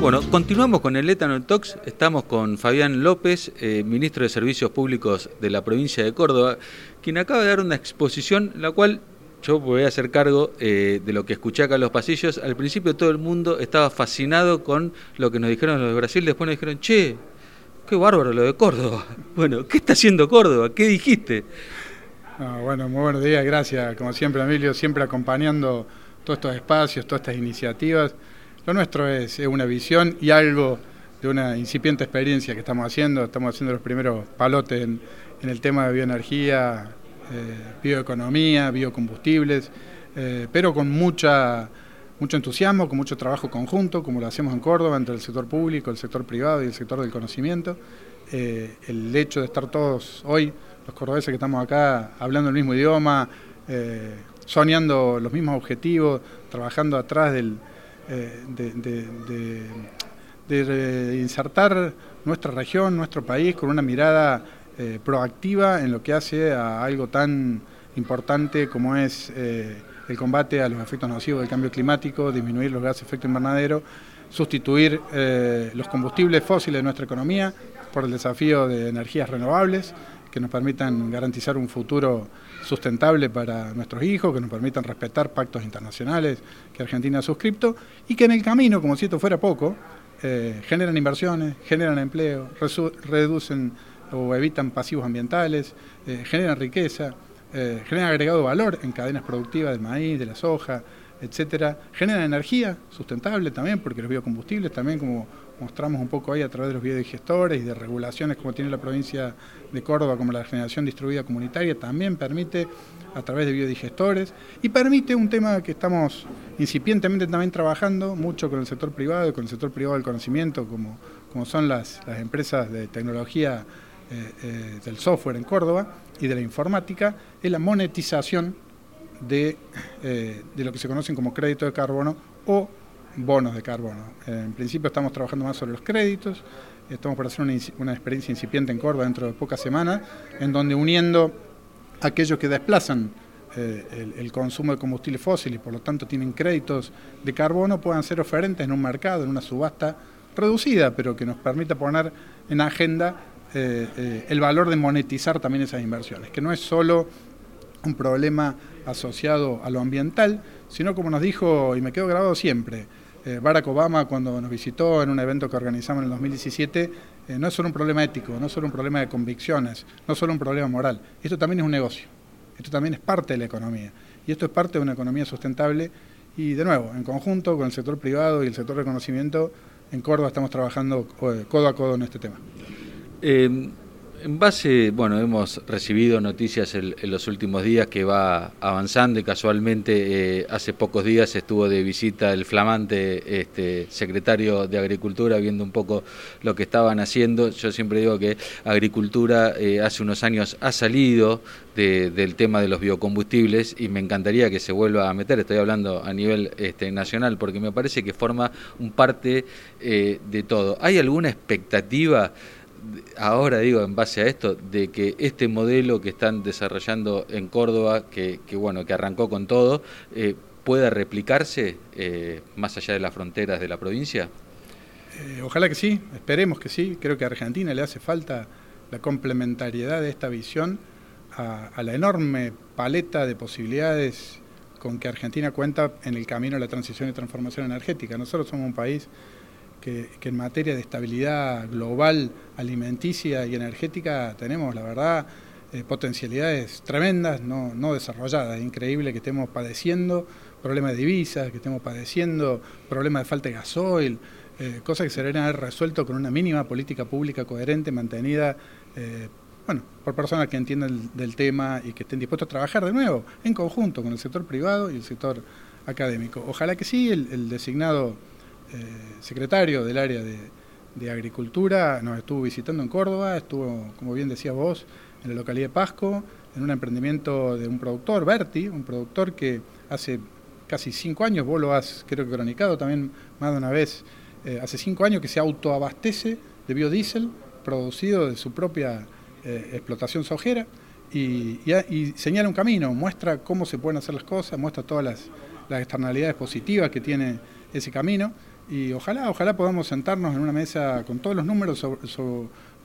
Bueno, continuamos con el Ethanol Talks. Estamos con Fabián López, eh, ministro de Servicios Públicos de la provincia de Córdoba, quien acaba de dar una exposición, la cual yo voy a hacer cargo eh, de lo que escuché acá en los pasillos. Al principio todo el mundo estaba fascinado con lo que nos dijeron los de Brasil, después nos dijeron, che, qué bárbaro lo de Córdoba. Bueno, ¿qué está haciendo Córdoba? ¿Qué dijiste? bueno, muy buenos días, gracias. Como siempre, Emilio, siempre acompañando todos estos espacios, todas estas iniciativas. Lo nuestro es, una visión y algo de una incipiente experiencia que estamos haciendo. Estamos haciendo los primeros palotes en, el tema de bioenergía, eh, bioeconomía, biocombustibles, eh, pero con mucho entusiasmo, con mucho trabajo conjunto, como lo hacemos en Córdoba, entre el sector público, el sector privado y el sector del conocimiento. Eh, el hecho de estar todos hoy, los cordobeses que estamos acá, hablando el mismo idioma, soñando los mismos objetivos, trabajando atrás del eh, de, insertar nuestra región, nuestro país, con una mirada eh, proactiva en lo que hace a algo tan importante como es eh, el combate a los efectos nocivos del cambio climático, disminuir los gases de efecto invernadero, sustituir los combustibles fósiles de nuestra economía por el desafío de energías renovables que nos permitan garantizar un futuro sustentable para nuestros hijos, que nos permitan respetar pactos internacionales que Argentina ha suscrito y que en el camino, como si esto fuera poco, eh, generan inversiones, generan empleo, reducen o evitan pasivos ambientales, eh, generan riqueza, eh, generan agregado valor en cadenas productivas del maíz, de la soja, etcétera, generan energía sustentable también, porque los biocombustibles también como mostramos un poco ahí a través de los biodigestores y de regulaciones como tiene la provincia de Córdoba, como la generación distribuida comunitaria, también permite a través de biodigestores y permite un tema que estamos incipientemente también trabajando mucho con el sector privado y con el sector privado del conocimiento, como, como son las, las empresas de tecnología eh, eh, del software en Córdoba y de la informática, es la monetización de, eh, de lo que se conocen como crédito de carbono o bonos de carbono. En principio estamos trabajando más sobre los créditos, estamos por hacer una, experiencia incipiente en Córdoba dentro de pocas semanas, en donde uniendo aquellos que desplazan eh, el, consumo de combustible fósil y por lo tanto tienen créditos de carbono puedan ser oferentes en un mercado, en una subasta reducida, pero que nos permita poner en agenda eh, eh, el valor de monetizar también esas inversiones, que no es solo un problema asociado a lo ambiental, sino como nos dijo, y me quedo grabado siempre, eh, Barack Obama cuando nos visitó en un evento que organizamos en el 2017, eh, no es solo un problema ético, no es solo un problema de convicciones, no es solo un problema moral, esto también es un negocio, esto también es parte de la economía, y esto es parte de una economía sustentable, y de nuevo, en conjunto con el sector privado y el sector de conocimiento, en Córdoba estamos trabajando eh, codo a codo en este tema. En base, bueno, hemos recibido noticias en, los últimos días que va avanzando y casualmente eh, hace pocos días estuvo de visita el flamante este, secretario de Agricultura viendo un poco lo que estaban haciendo. Yo siempre digo que Agricultura eh, hace unos años ha salido del tema de los biocombustibles y me encantaría que se vuelva a meter, estoy hablando a nivel este, nacional, porque me parece que forma un parte eh, de todo. ¿Hay alguna expectativa? Ahora digo en base a esto, de que este modelo que están desarrollando en Córdoba, que, bueno, que arrancó con todo, eh, pueda replicarse eh, más allá de las fronteras de la provincia? Eh, ojalá que sí, esperemos que sí. Creo que a Argentina le hace falta la complementariedad de esta visión a la enorme paleta de posibilidades con que Argentina cuenta en el camino de la transición y transformación energética. Nosotros somos un país que, en materia de estabilidad global, alimenticia y energética tenemos, la verdad, eh, potencialidades tremendas, no, no desarrolladas. Es increíble que estemos padeciendo problemas de divisas, que estemos padeciendo problemas de falta de gasoil, eh, cosas que se deberían haber resuelto con una mínima política pública coherente, mantenida. Eh, bueno, por personas que entiendan del tema y que estén dispuestos a trabajar de nuevo en conjunto con el sector privado y el sector académico. Ojalá que sí, el designado secretario del área de, Agricultura, nos estuvo visitando en Córdoba, estuvo, como bien decías vos, en la localidad de Pasco, en un emprendimiento de un productor, Berti, un productor que hace casi cinco años, vos lo has creo que cronicado también más de una vez, eh, hace cinco años que se autoabastece de biodiesel producido de su propia eh, explotación sojera y, señala un camino, muestra cómo se pueden hacer las cosas, muestra todas las, las externalidades positivas que tiene ese camino y ojalá, ojalá podamos sentarnos en una mesa con todos los números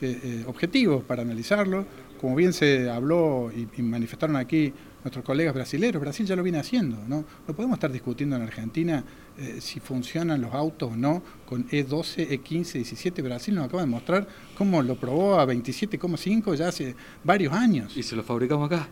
eh, objetivos para analizarlo. Como bien se habló y, manifestaron aquí nuestros colegas brasileños, Brasil ya lo viene haciendo. No, no podemos estar discutiendo en Argentina eh, si funcionan los autos o no con E12, E15, 17. Brasil nos acaba de mostrar cómo lo probó a 27,5 ya hace varios años. Y se lo fabricamos acá.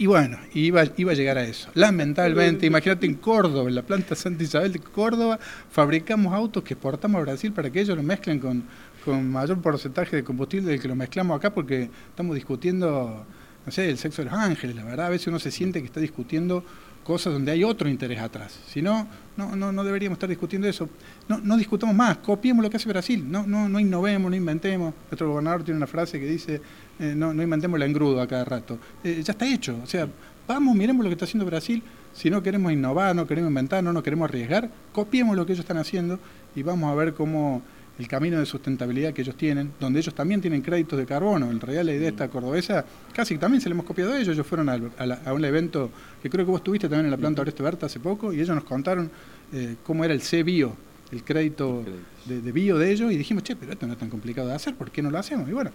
Y bueno, iba, iba a llegar a eso. Lamentablemente, imagínate en Córdoba, en la planta Santa Isabel de Córdoba, fabricamos autos que exportamos a Brasil para que ellos lo mezclen con, con mayor porcentaje de combustible del que lo mezclamos acá, porque estamos discutiendo, no sé, el sexo de los ángeles. La verdad, a veces uno se siente que está discutiendo cosas donde hay otro interés atrás. Si no, no, no, no deberíamos estar discutiendo eso. No, no discutamos más, copiemos lo que hace Brasil, no, no, no innovemos, no inventemos. Nuestro gobernador tiene una frase que dice, eh, no, inventemos la engrudo a cada rato. Eh, ya está hecho, o sea, vamos, miremos lo que está haciendo Brasil. Si no queremos innovar, no queremos inventar, no nos queremos arriesgar, copiemos lo que ellos están haciendo y vamos a ver cómo el camino de sustentabilidad que ellos tienen, donde ellos también tienen créditos de carbono. En realidad la idea esta cordobesa, casi también se le hemos copiado a ellos. Ellos fueron a, un evento que creo que vos estuviste también en la planta Oreste Berta hace poco y ellos nos contaron eh, cómo era el C-Bio, el crédito de, bio de ellos y dijimos, che, pero esto no es tan complicado de hacer, ¿por qué no lo hacemos? Y bueno,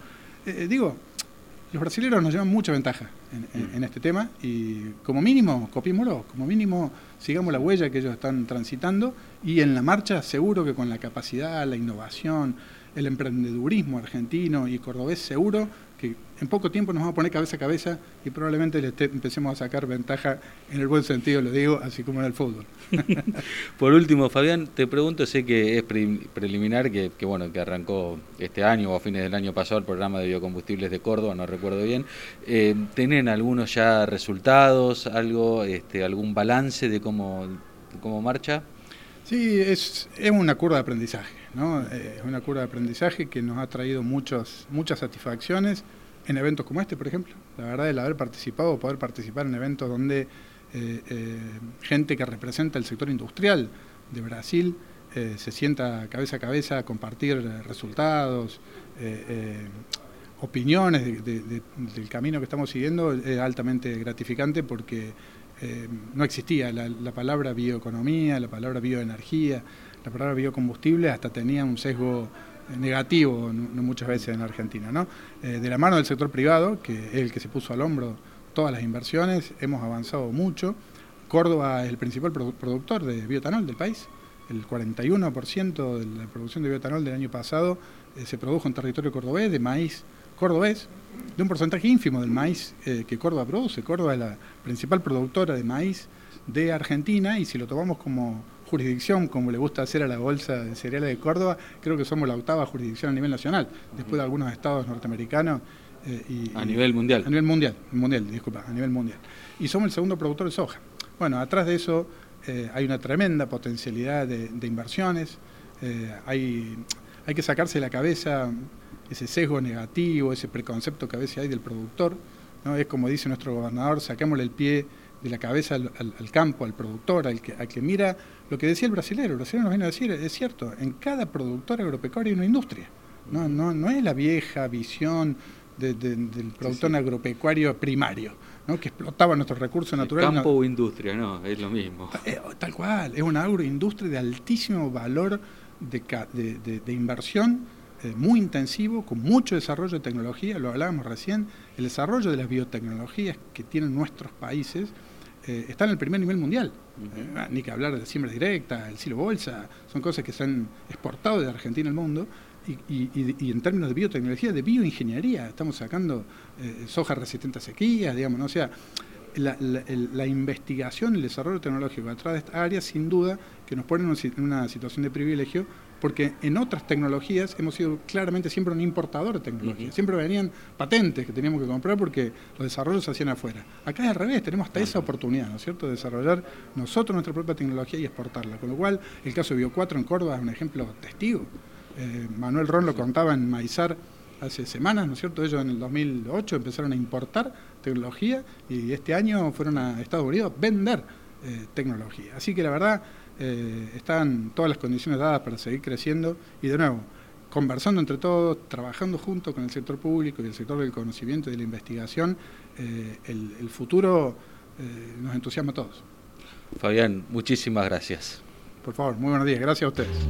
eh, eh, digo, los brasileños nos llevan mucha ventaja en, este tema y como mínimo copiémoslo, como mínimo sigamos la huella que ellos están transitando y en la marcha seguro que con la capacidad, la innovación, el emprendedurismo argentino y cordobés seguro que en poco tiempo nos vamos a poner cabeza a cabeza y probablemente le empecemos a sacar ventaja en el buen sentido, lo digo, así como en el fútbol. Por último, Fabián, te pregunto, sé que es preliminar, que, bueno, que arrancó este año o a fines del año pasado el programa de biocombustibles de Córdoba, no recuerdo bien. Eh, ¿Tienen algunos ya resultados, algo, este, algún balance de cómo, cómo marcha? Sí, es, es una curva de aprendizaje, ¿no? Eh, es una curva de aprendizaje que nos ha traído muchos, muchas satisfacciones en eventos como este, por ejemplo. La verdad, el haber participado, poder participar en eventos donde eh, eh, gente que representa el sector industrial de Brasil se sienta cabeza a cabeza a compartir resultados, opiniones del camino que estamos siguiendo, es altamente gratificante porque eh, no existía la, palabra bioeconomía, la palabra bioenergía, la palabra biocombustible hasta tenía un sesgo eh, negativo muchas veces en Argentina. ¿no? Eh, de la mano del sector privado, que es el que se puso al hombro todas las inversiones, hemos avanzado mucho. Córdoba es el principal productor de bioetanol del país. El 41% de la producción de bioetanol del año pasado se produjo en territorio cordobés, de maíz cordobés, de un porcentaje ínfimo del maíz eh, que Córdoba produce. Córdoba es la principal productora de maíz de Argentina y si lo tomamos como jurisdicción, como le gusta hacer a la Bolsa de Cereales de Córdoba, creo que somos la octava jurisdicción a nivel nacional, después de algunos estados norteamericanos. Eh, y, a nivel mundial. A nivel mundial, mundial, disculpa, a nivel mundial. Y somos el segundo productor de soja. Bueno, atrás de eso eh, hay una tremenda potencialidad de, inversiones, hay, hay que sacarse la cabeza ese sesgo negativo, ese preconcepto que a veces hay del productor. ¿no? Es como dice nuestro gobernador, saquémosle el pie de la cabeza al, campo, al productor, al que, al que mira lo que decía el brasilero. El brasilero nos viene a decir, es cierto, en cada productor agropecuario hay una industria. No, no, no es la vieja visión del productor agropecuario primario, ¿no? que explotaba nuestros recursos naturales. Campo o industria, no, es lo mismo. Eh, tal cual, es una agroindustria de altísimo valor de, de, de inversión eh, muy intensivo, con mucho desarrollo de tecnología, lo hablábamos recién, el desarrollo de las biotecnologías que tienen nuestros países eh, está en el primer nivel mundial. Eh, ni que hablar de la siembra directa, el silo bolsa, son cosas que se han exportado de Argentina al mundo. Y, en términos de biotecnología, de bioingeniería, estamos sacando soja resistente a sequías, digamos, ¿no? o sea, la, la, investigación y el desarrollo tecnológico través de esta área, sin duda, que nos pone en una situación de privilegio porque en otras tecnologías hemos sido claramente siempre un importador de tecnología. Siempre venían patentes que teníamos que comprar porque los desarrollos se hacían afuera. Acá es al revés, tenemos hasta esa oportunidad, ¿no es cierto?, de desarrollar nosotros nuestra propia tecnología y exportarla. Con lo cual, el caso de Bio4 en Córdoba es un ejemplo testigo. Eh, Manuel Ron lo contaba en Maizar hace semanas, ¿no es cierto? Ellos en el 2008 empezaron a importar tecnología y este año fueron a Estados Unidos a vender eh, tecnología. Así que la verdad eh, están todas las condiciones dadas para seguir creciendo y de nuevo, conversando entre todos, trabajando junto con el sector público y el sector del conocimiento y de la investigación, eh, el, futuro eh, nos entusiasma a todos. Fabián, muchísimas gracias. Por favor, muy buenos días. Gracias a ustedes.